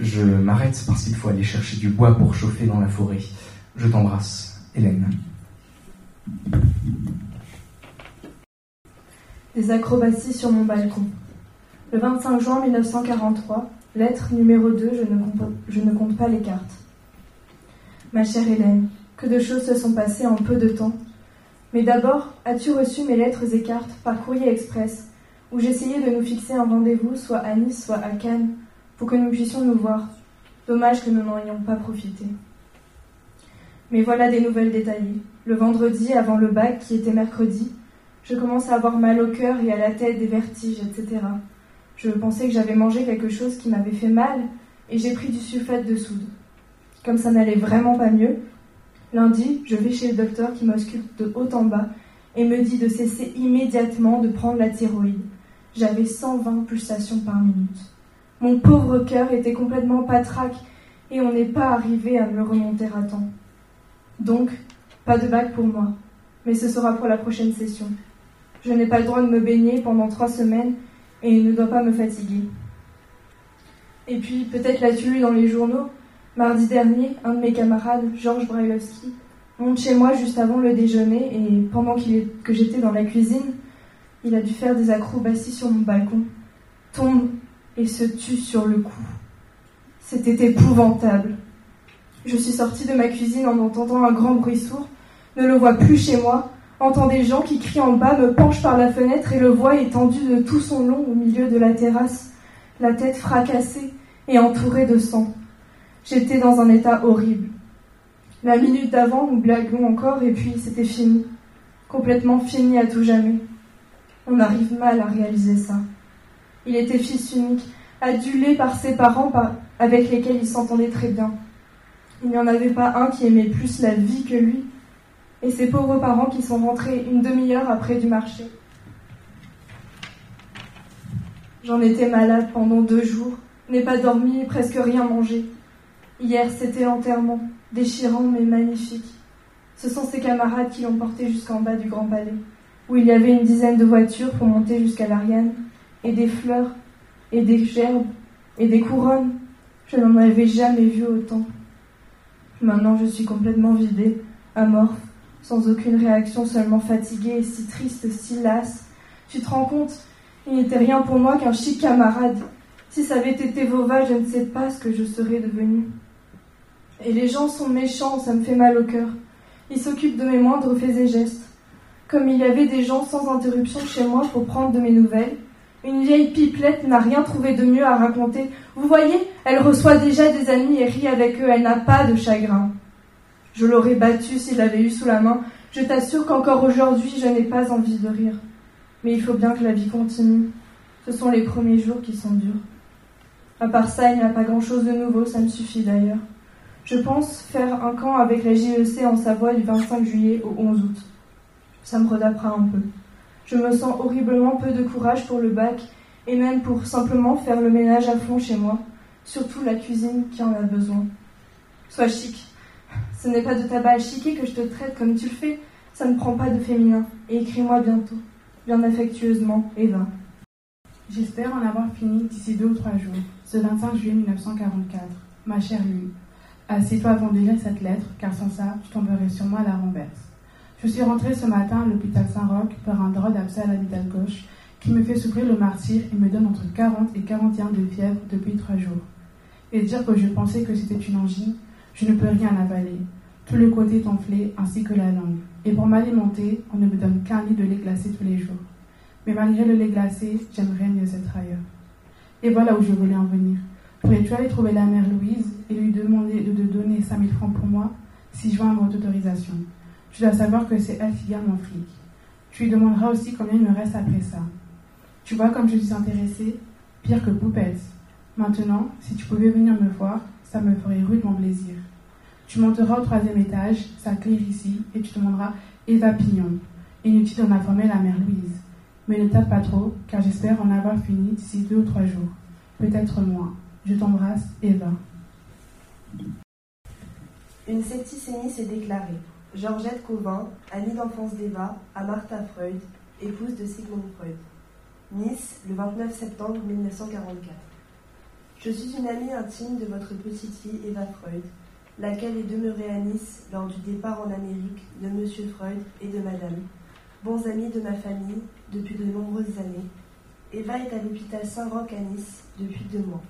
Je m'arrête parce qu'il faut aller chercher du bois pour chauffer dans la forêt. Je t'embrasse, Hélène. Des acrobaties sur mon balcon. Le 25 juin 1943, lettre numéro 2, je ne, compte, pas les cartes. Ma chère Hélène, que de choses se sont passées en peu de temps. Mais d'abord, as-tu reçu mes lettres et cartes par courrier express, où j'essayais de nous fixer un rendez-vous soit à Nice, soit à Cannes, pour que nous puissions nous voir? Dommage que nous n'en ayons pas profité. Mais voilà des nouvelles détaillées. Le vendredi, avant le bac, qui était mercredi, je commence à avoir mal au cœur et à la tête, des vertiges, etc. Je pensais que j'avais mangé quelque chose qui m'avait fait mal et j'ai pris du sulfate de soude. Comme ça n'allait vraiment pas mieux, lundi, je vais chez le docteur qui m'ausculte de haut en bas et me dit de cesser immédiatement de prendre la thyroïde. J'avais 120 pulsations par minute. Mon pauvre cœur était complètement patraque et on n'est pas arrivé à me remonter à temps. Donc, pas de bac pour moi, mais ce sera pour la prochaine session. Je n'ai pas le droit de me baigner pendant trois semaines et il ne doit pas me fatiguer. Et puis, peut-être l'as-tu lu dans les journaux, mardi dernier, un de mes camarades, Georges Brailovski, monte chez moi juste avant le déjeuner et pendant que j'étais dans la cuisine, il a dû faire des acrobaties sur mon balcon, tombe et se tue sur le coup. C'était épouvantable. Je suis sortie de ma cuisine en entendant un grand bruit sourd, ne le vois plus chez moi, entend des gens qui crient en bas, me penche par la fenêtre et le voit étendu de tout son long au milieu de la terrasse, la tête fracassée et entourée de sang. J'étais dans un état horrible. La minute d'avant, nous blaguons encore et puis c'était fini. Complètement fini à tout jamais. On arrive mal à réaliser ça. Il était fils unique, adulé par ses parents avec lesquels il s'entendait très bien. Il n'y en avait pas un qui aimait plus la vie que lui, et ses pauvres parents qui sont rentrés une demi-heure après du marché. J'en étais malade pendant deux jours, n'ai pas dormi presque rien mangé. Hier, c'était l'enterrement, déchirant mais magnifique. Ce sont ses camarades qui l'ont porté jusqu'en bas du Grand Palais, où il y avait une dizaine de voitures pour monter jusqu'à l'Ariane, et des fleurs, et des gerbes, et des couronnes. Je n'en avais jamais vu autant. Maintenant, je suis complètement vidée, amorphe, sans aucune réaction, seulement fatiguée, si triste, si lasse. Tu te rends compte Il n'était rien pour moi qu'un chic camarade. Si ça avait été Vova, je ne sais pas ce que je serais devenue. Et les gens sont méchants, ça me fait mal au cœur. Ils s'occupent de mes moindres faits et gestes. Comme il y avait des gens sans interruption chez moi pour prendre de mes nouvelles, une vieille pipelette n'a rien trouvé de mieux à raconter. Vous voyez, elle reçoit déjà des amis et rit avec eux, elle n'a pas de chagrin. Je l'aurais battu s'il l'avait eu sous la main. Je t'assure qu'encore aujourd'hui, je n'ai pas envie de rire. Mais il faut bien que la vie continue. Ce sont les premiers jours qui sont durs. À part ça, il n'y a pas grand-chose de nouveau, ça me suffit d'ailleurs. Je pense faire un camp avec la JEC en Savoie du 25 juillet au 11 août. Ça me redapera un peu. Je me sens horriblement peu de courage pour le bac et même pour simplement faire le ménage à fond chez moi, surtout la cuisine qui en a besoin. Sois chic, ce n'est pas de tabac chiqué que je te traite comme tu le fais. Ça ne prend pas de féminin. Et écris-moi bientôt. Bien affectueusement, Eva. J'espère en avoir fini d'ici deux ou trois jours, ce 25 juillet 1944. Ma chère Lune, assieds-toi avant de lire cette lettre, car sans ça, tu tomberais sur moi à la renverse. Je suis rentrée ce matin à l'hôpital Saint-Roch par un drôle d'abcès à gauche qui me fait souffrir le martyr et me donne entre 40 et 41 de fièvre depuis trois jours. Et dire que je pensais que c'était une angine, je ne peux rien avaler. Tout le côté est enflé, ainsi que la langue. Et pour m'alimenter, on ne me donne qu'un lit de lait glacé tous les jours. Mais malgré le lait glacé, j'aimerais mieux être ailleurs. Et voilà où je voulais en venir. Pourrais-tu aller trouver la mère Louise et lui demander de donner 5000 francs pour moi, si je veux votre autorisation? Tu dois savoir que c'est elle qui garde mon fric. Tu lui demanderas aussi combien il me reste après ça. Tu vois comme je suis intéressée? Pire que poupette. Maintenant, si tu pouvais venir me voir, ça me ferait rudement plaisir. Tu monteras au troisième étage, ça claire ici, et tu demanderas Eva Pignon. Inutile d'en informer la mère Louise. Mais ne tape pas trop, car j'espère en avoir fini d'ici deux ou trois jours. Peut-être moins. Je t'embrasse, Eva. Une septicémie s'est déclarée. Georgette Covin, amie d'enfance d'Eva, à Martha Freud, épouse de Sigmund Freud. Nice, le 29 septembre 1944. Je suis une amie intime de votre petite fille Eva Freud, laquelle est demeurée à Nice lors du départ en Amérique de M. Freud et de Madame, bons amis de ma famille depuis de nombreuses années. Eva est à l'hôpital Saint-Roch à Nice depuis deux mois.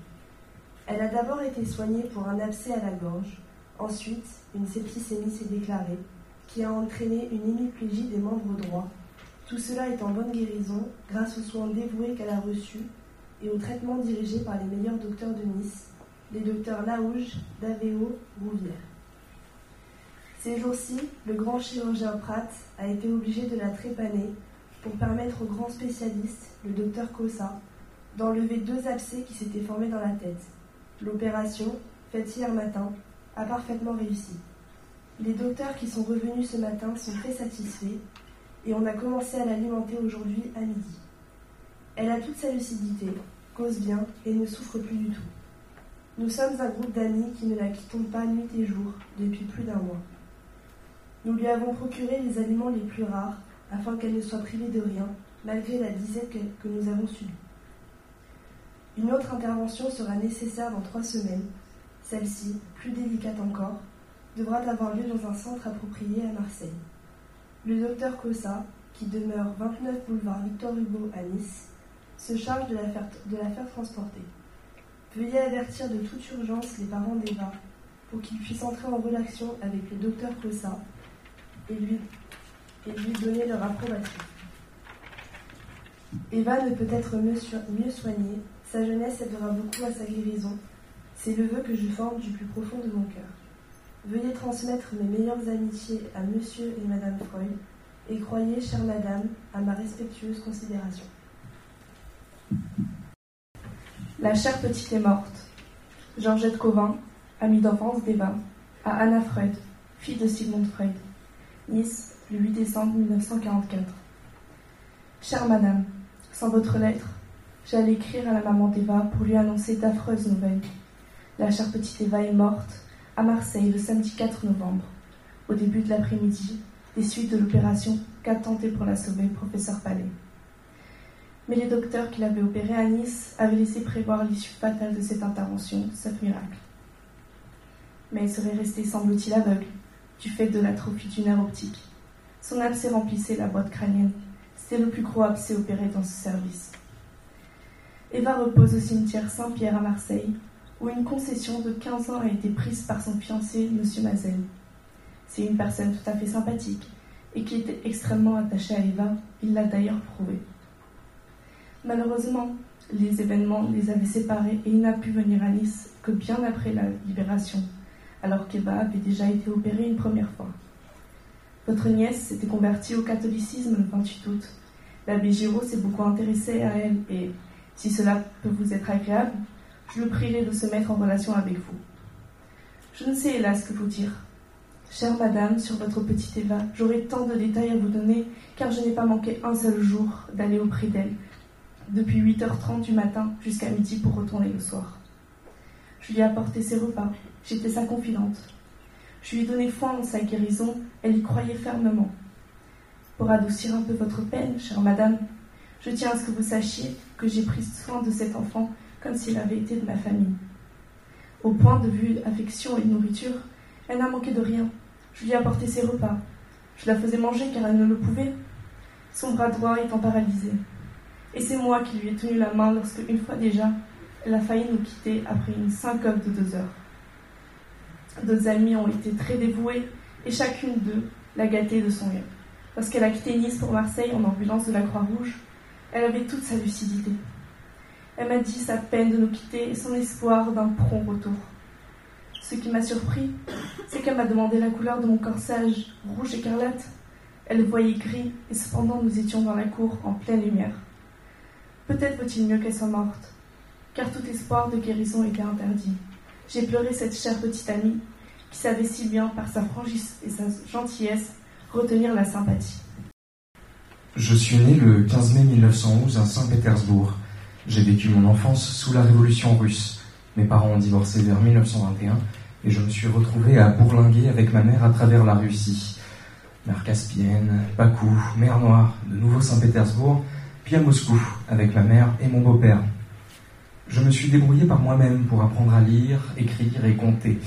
Elle a d'abord été soignée pour un abcès à la gorge, ensuite une septicémie s'est déclarée, qui a entraîné une hémiplégie des membres droits. Tout cela est en bonne guérison grâce aux soins dévoués qu'elle a reçus et aux traitements dirigés par les meilleurs docteurs de Nice, les docteurs Laouge, Daveo, Rouvière. Ces jours-ci, le grand chirurgien Pratt a été obligé de la trépaner pour permettre au grand spécialiste, le docteur Cossa, d'enlever deux abcès qui s'étaient formés dans la tête. L'opération, faite hier matin, a parfaitement réussi. Les docteurs qui sont revenus ce matin sont très satisfaits et on a commencé à l'alimenter aujourd'hui à midi. Elle a toute sa lucidité, cause bien et ne souffre plus du tout. Nous sommes un groupe d'amis qui ne la quittons pas nuit et jour depuis plus d'un mois. Nous lui avons procuré les aliments les plus rares afin qu'elle ne soit privée de rien, malgré la disette que nous avons subie. Une autre intervention sera nécessaire dans trois semaines. Celle-ci, plus délicate encore, devra avoir lieu dans un centre approprié à Marseille. Le docteur Cossa, qui demeure 29 boulevard Victor Hugo à Nice, se charge de la faire, transporter. Veuillez avertir de toute urgence les parents d'Eva pour qu'ils puissent entrer en relation avec le docteur Cossa et lui, donner leur approbation. Eva ne peut être mieux soignée, sa jeunesse aidera beaucoup à sa guérison. C'est le vœu que je forme du plus profond de mon cœur. Veuillez transmettre mes meilleures amitiés à monsieur et madame Freud et croyez, chère madame, à ma respectueuse considération. La chère petite est morte. Georgette Covin, amie d'enfance d'Eva, à Anna Freud, fille de Sigmund Freud. Nice, le 8 décembre 1944. Chère madame, sans votre lettre, j'allais écrire à la maman d'Eva pour lui annoncer d'affreuses nouvelles. La chère petite Eva est morte à Marseille le samedi 4 novembre, au début de l'après-midi, des suites de l'opération qu'a tenté pour la sauver professeur Palais. Mais les docteurs qui l'avaient opérée à Nice avaient laissé prévoir l'issue fatale de cette intervention, sauf miracle. Mais elle serait restée, semble-t-il, aveugle, du fait de l'atrophie du nerf optique. Son abcès remplissait la boîte crânienne. C'était le plus gros abcès opéré dans ce service. Eva repose au cimetière Saint-Pierre à Marseille, où une concession de 15 ans a été prise par son fiancé, M. Mazel. C'est une personne tout à fait sympathique et qui était extrêmement attachée à Eva, il l'a d'ailleurs prouvé. Malheureusement, les événements les avaient séparés et il n'a pu venir à Nice que bien après la libération, alors qu'Eva avait déjà été opérée une première fois. Votre nièce s'était convertie au catholicisme le 28 août. L'abbé Giraud s'est beaucoup intéressé à elle et, si cela peut vous être agréable, je le prierai de se mettre en relation avec vous. Je ne sais hélas que vous dire. Chère madame, sur votre petite Eva, j'aurai tant de détails à vous donner, car je n'ai pas manqué un seul jour d'aller auprès d'elle, depuis 8h30 du matin jusqu'à midi pour retourner le soir. Je lui ai apporté ses repas, j'étais sa confidente. Je lui ai donné foi en sa guérison, elle y croyait fermement. Pour adoucir un peu votre peine, chère madame, je tiens à ce que vous sachiez que j'ai pris soin de cet enfant comme s'il avait été de ma famille. Au point de vue affection et nourriture, elle n'a manqué de rien. Je lui ai apporté ses repas. Je la faisais manger car elle ne le pouvait, son bras droit étant paralysé. Et c'est moi qui lui ai tenu la main lorsque, une fois déjà, elle a failli nous quitter après une syncope de deux heures. D'autres amis ont été très dévoués et chacune d'eux l'a gâtée de son rire. Lorsqu'elle a quitté Nice pour Marseille en ambulance de la Croix-Rouge, elle avait toute sa lucidité. Elle m'a dit sa peine de nous quitter et son espoir d'un prompt retour. Ce qui m'a surpris, c'est qu'elle m'a demandé la couleur de mon corsage, rouge écarlate. Elle voyait gris, et cependant nous étions dans la cour en pleine lumière. Peut-être vaut-il mieux qu'elle soit morte, car tout espoir de guérison était interdit. J'ai pleuré cette chère petite amie, qui savait si bien, par sa franchise et sa gentillesse, retenir la sympathie. Je suis né le 15 mai 1911 à Saint-Pétersbourg. J'ai vécu mon enfance sous la révolution russe. Mes parents ont divorcé vers 1921 et je me suis retrouvé à bourlinguer avec ma mère à travers la Russie. mer Caspienne, Bakou, mer Noire, de nouveau Saint-Pétersbourg, puis à Moscou avec ma mère et mon beau-père. Je me suis débrouillé par moi-même pour apprendre à lire, écrire et compter.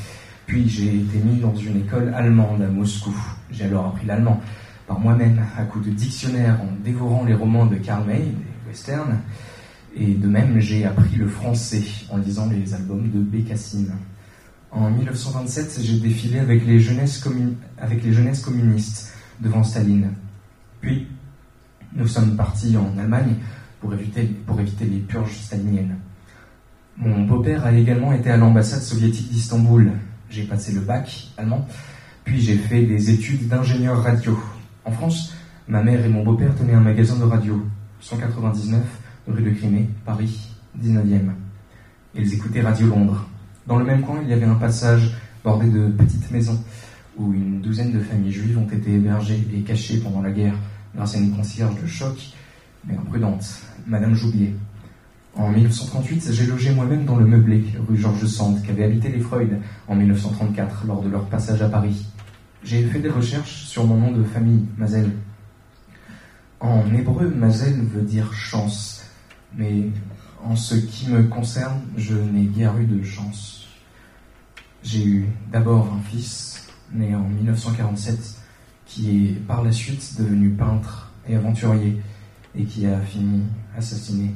Puis j'ai été mis dans une école allemande à Moscou. J'ai alors appris l'allemand par moi-même à coups de dictionnaire en dévorant les romans de Karl May, des westerns. Et de même, j'ai appris le français en lisant les albums de Bécassine. En 1927, j'ai défilé avec les, avec les jeunesses communistes devant Staline. Puis, nous sommes partis en Allemagne pour éviter, les purges staliniennes. Mon beau-père a également été à l'ambassade soviétique d'Istanbul. J'ai passé le bac allemand, puis j'ai fait des études d'ingénieur radio. En France, ma mère et mon beau-père tenaient un magasin de radio, 199 rue de Crimée, Paris, 19e. Ils écoutaient Radio Londres. Dans le même coin, il y avait un passage bordé de petites maisons où une douzaine de familles juives ont été hébergées et cachées pendant la guerre une concierge de choc, mais imprudente, Madame Joubier. En 1938, j'ai logé moi-même dans le meublé, rue Georges Sand, qu'avaient habité les Freud en 1934 lors de leur passage à Paris. J'ai fait des recherches sur mon nom de famille, Mazel. En hébreu, Mazel veut dire chance, mais en ce qui me concerne, je n'ai guère eu de chance. J'ai eu d'abord un fils, né en 1947, qui est par la suite devenu peintre et aventurier, et qui a fini assassiné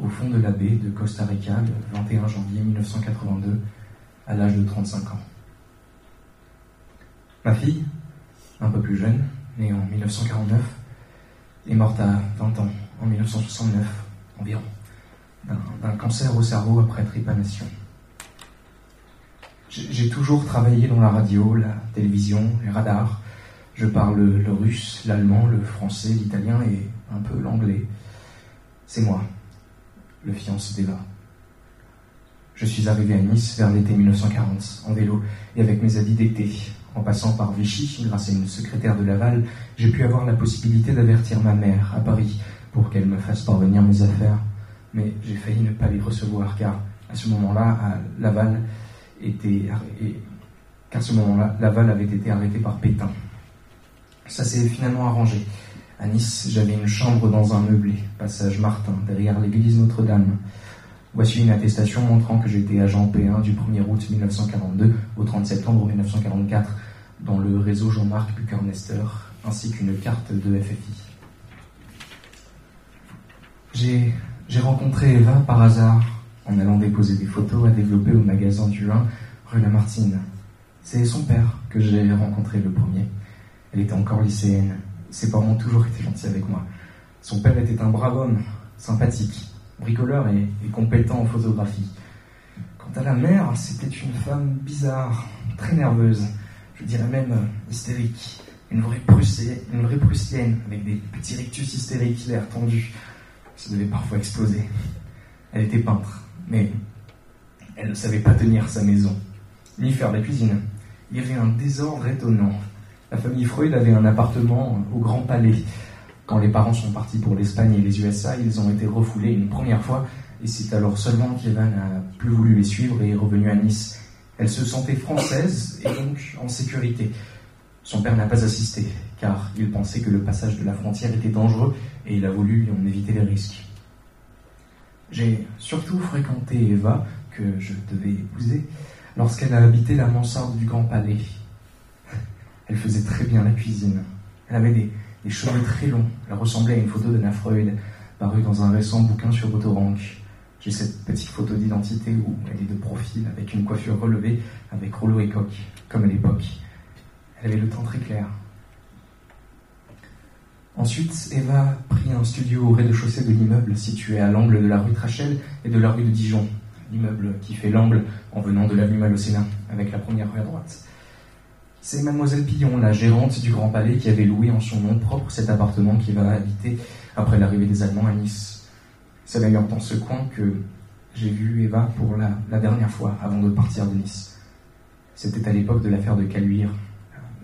au fond de la baie de Costa Rica le 21 janvier 1982, à l'âge de 35 ans. Ma fille, un peu plus jeune, née en 1949, est morte à 20 ans, en 1969 environ d'un cancer au cerveau après trépanation. J'ai toujours travaillé dans la radio, la télévision, les radars. Je parle le russe, l'allemand, le français, l'italien et un peu l'anglais. C'est moi, le fiancé d'Eva. Je suis arrivé à Nice vers l'été 1940, en vélo et avec mes habits d'été. En passant par Vichy, grâce à une secrétaire de Laval, j'ai pu avoir la possibilité d'avertir ma mère à Paris pour qu'elle me fasse parvenir mes affaires mais j'ai failli ne pas les recevoir car à ce moment-là, Laval était car ce moment-là, Laval avait été arrêté par Pétain. Ça s'est finalement arrangé. À Nice, j'avais une chambre dans un meublé, passage Martin, derrière l'église Notre-Dame. Voici une attestation montrant que j'étais agent P1 du 1er août 1942 au 30 septembre 1944 dans le réseau Jean-Marc Buckernester, ainsi qu'une carte de FFI. J'ai j'ai rencontré Eva par hasard en allant déposer des photos à développer au magasin du Lin, rue Lamartine. C'est son père que j'ai rencontré le premier. Elle était encore lycéenne. Ses parents ont toujours été gentils avec moi. Son père était un brave homme, sympathique, bricoleur et, compétent en photographie. Quant à la mère, c'était une femme bizarre, très nerveuse, je dirais même hystérique. Une vraie, prussienne, une vraie avec des petits rictus hystériques, l'air tendu, ça devait parfois exploser. Elle était peintre, mais elle ne savait pas tenir sa maison, ni faire la cuisine. Il y avait un désordre étonnant. La famille Freud avait un appartement au Grand Palais. Quand les parents sont partis pour l'Espagne et les USA, ils ont été refoulés une première fois, et c'est alors seulement qu'Eva n'a plus voulu les suivre et est revenue à Nice. Elle se sentait française et donc en sécurité. Son père n'a pas assisté, car il pensait que le passage de la frontière était dangereux et il a voulu en éviter les risques. J'ai surtout fréquenté Eva, que je devais épouser, lorsqu'elle a habité la mansarde du Grand Palais. Elle faisait très bien la cuisine. Elle avait des, cheveux très longs. Elle ressemblait à une photo d'Anna Freud, parue dans un récent bouquin sur Autorank. J'ai cette petite photo d'identité où elle est de profil, avec une coiffure relevée, avec rouleau et coque, comme à l'époque. Elle avait le temps très clair. Ensuite, Eva prit un studio au rez-de-chaussée de l'immeuble situé à l'angle de la rue Trachel et de la rue de Dijon, l'immeuble qui fait l'angle en venant de l'avenue Malocéna, avec la première rue à droite. C'est mademoiselle Pillon, la gérante du Grand Palais, qui avait loué en son nom propre cet appartement qui va habiter après l'arrivée des Allemands à Nice. C'est d'ailleurs dans ce coin que j'ai vu Eva pour la, dernière fois avant de partir de Nice. C'était à l'époque de l'affaire de Caluire,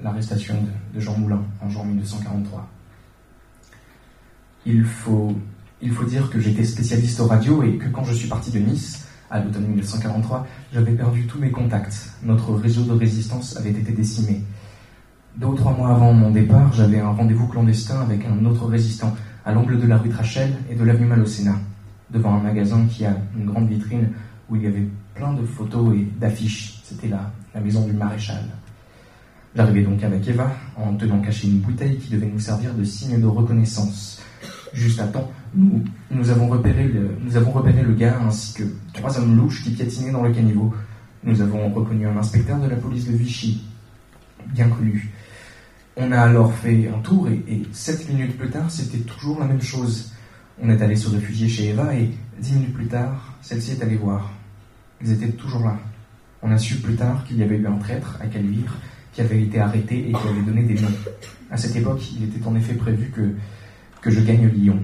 l'arrestation de, Jean Moulin en juin 1943. Il faut, il faut dire que j'étais spécialiste au radio et que quand je suis parti de Nice, à l'automne 1943, j'avais perdu tous mes contacts. Notre réseau de résistance avait été décimé. Deux ou trois mois avant mon départ, j'avais un rendez-vous clandestin avec un autre résistant à l'angle de la rue Trachel et de l'avenue Malocena, devant un magasin qui a une grande vitrine où il y avait plein de photos et d'affiches. C'était la, la maison du maréchal. J'arrivais donc avec Eva, en tenant caché une bouteille qui devait nous servir de signe de reconnaissance. Juste à temps, nous, avons repéré le, nous avons repéré le gars ainsi que trois hommes louches qui piétinaient dans le caniveau. Nous avons reconnu un inspecteur de la police de Vichy, bien connu. On a alors fait un tour et, et sept minutes plus tard, c'était toujours la même chose. On est allé se réfugier chez Eva et dix minutes plus tard, celle-ci est allée voir. Ils étaient toujours là. On a su plus tard qu'il y avait eu un traître à Caluire qui avait été arrêté et qui avait donné des noms. À cette époque, il était en effet prévu que, que je gagne Lyon.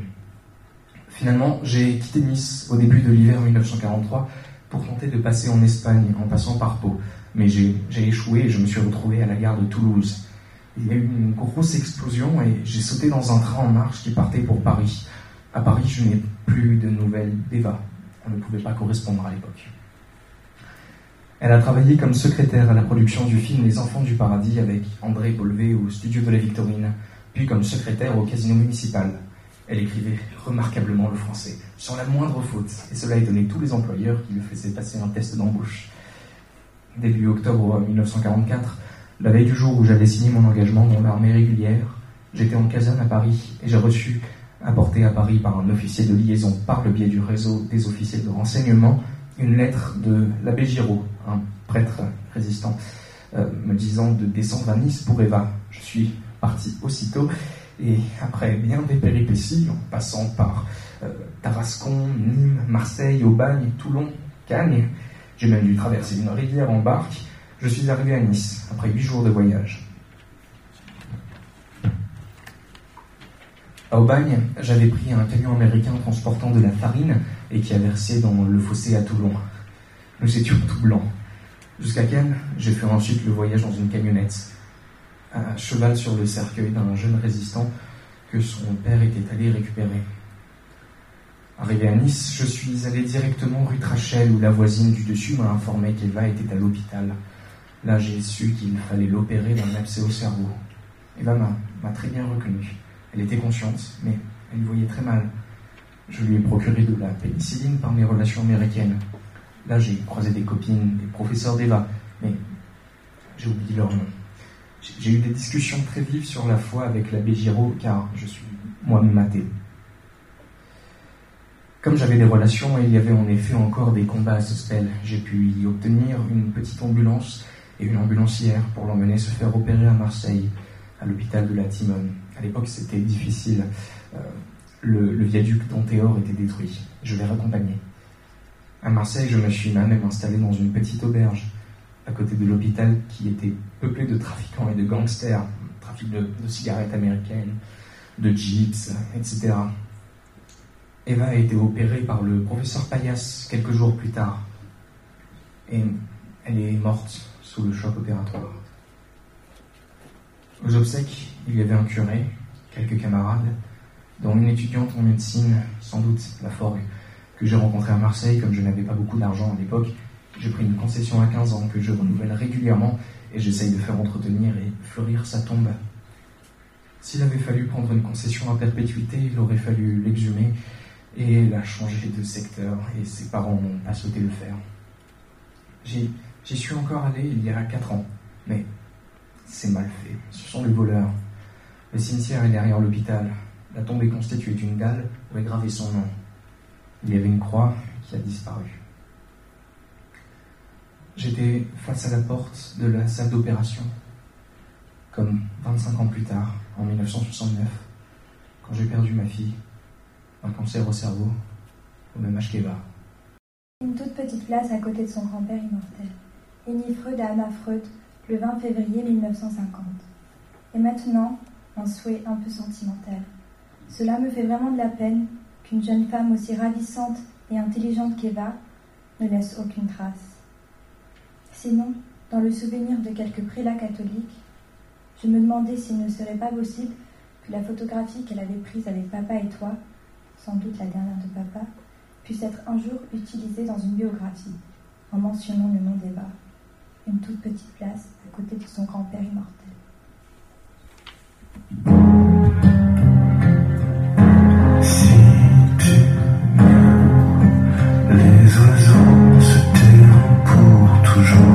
Finalement, j'ai quitté Nice au début de l'hiver 1943 pour tenter de passer en Espagne en passant par Pau. Mais j'ai échoué et je me suis retrouvé à la gare de Toulouse. Il y a eu une grosse explosion et j'ai sauté dans un train en marche qui partait pour Paris. À Paris, je n'ai plus de nouvelles d'Eva. On ne pouvait pas correspondre à l'époque. Elle a travaillé comme secrétaire à la production du film Les Enfants du Paradis avec André Bolvé au studio de la Victorine, puis comme secrétaire au casino municipal. Elle écrivait remarquablement le français, sans la moindre faute, et cela étonnait tous les employeurs qui lui faisaient passer un test d'embauche. Début octobre 1944, la veille du jour où j'avais signé mon engagement dans l'armée régulière, j'étais en caserne à Paris et j'ai reçu, apporté à Paris par un officier de liaison par le biais du réseau des officiers de renseignement, une lettre de l'abbé Giraud, un prêtre résistant, euh, me disant de descendre à Nice pour Eva. Je suis parti aussitôt et après bien des péripéties, en passant par euh, Tarascon, Nîmes, Marseille, Aubagne, Toulon, Cannes, j'ai même dû traverser une rivière en barque, je suis arrivé à Nice après huit jours de voyage. À Aubagne, j'avais pris un camion américain transportant de la farine et qui a versé dans le fossé à Toulon. Nous étions tout blancs. Jusqu'à Cannes, j'ai fait ensuite le voyage dans une camionnette, à cheval sur le cercueil d'un jeune résistant que son père était allé récupérer. Arrivé à Nice, je suis allé directement rue Trachel où la voisine du dessus m'a informé qu'Eva était à l'hôpital. Là, j'ai su qu'il fallait l'opérer d'un abcès au cerveau. Eva m'a très bien reconnu. Elle était consciente, mais elle voyait très mal. Je lui ai procuré de la pénicilline par mes relations américaines. Là, j'ai croisé des copines, des professeurs d'Eva, mais j'ai oublié leur nom. J'ai eu des discussions très vives sur la foi avec l'abbé Giraud, car je suis moi-même athée. Comme j'avais des relations, il y avait en effet encore des combats à ce spell. J'ai pu y obtenir une petite ambulance et une ambulancière pour l'emmener se faire opérer à Marseille, à l'hôpital de la Timone. À l'époque, c'était difficile. Euh, le, le, viaduc d'Antéor était détruit. Je l'ai raccompagné. À Marseille, je me suis même installé dans une petite auberge à côté de l'hôpital qui était peuplé de trafiquants et de gangsters, trafic de, cigarettes américaines, de jeeps, etc. Eva a été opérée par le professeur Payas quelques jours plus tard. Et elle est morte sous le choc opératoire. Aux obsèques, il y avait un curé, quelques camarades, dont une étudiante en médecine, sans doute la forgue, que j'ai rencontrée à Marseille, comme je n'avais pas beaucoup d'argent à l'époque, j'ai pris une concession à 15 ans que je renouvelle régulièrement et j'essaye de faire entretenir et fleurir sa tombe. S'il avait fallu prendre une concession à perpétuité, il aurait fallu l'exhumer et la changer de secteur, et ses parents n'ont pas souhaité le faire. J'y suis encore allé il y a 4 ans, mais c'est mal fait. Ce sont les voleurs. Le cimetière est derrière l'hôpital. La tombe est constituée d'une dalle où est gravé son nom. Il y avait une croix qui a disparu. J'étais face à la porte de la salle d'opération, comme 25 ans plus tard, en 1969, quand j'ai perdu ma fille, un cancer au cerveau, au même âge qu'Eva. Une toute petite place à côté de son grand-père immortel. Énie Freud à Anna Freud, le 20 février 1950. Et maintenant, un souhait un peu sentimental. Cela me fait vraiment de la peine qu'une jeune femme aussi ravissante et intelligente qu'Eva ne laisse aucune trace. Sinon, dans le souvenir de quelques prélats catholiques, je me demandais s'il ne serait pas possible que la photographie qu'elle avait prise avec papa et toi, sans doute la dernière de papa, puisse être un jour utilisée dans une biographie, en mentionnant le nom d'Eva, une toute petite place à côté de son grand-père immortel. Les oiseaux se tairont pour toujours.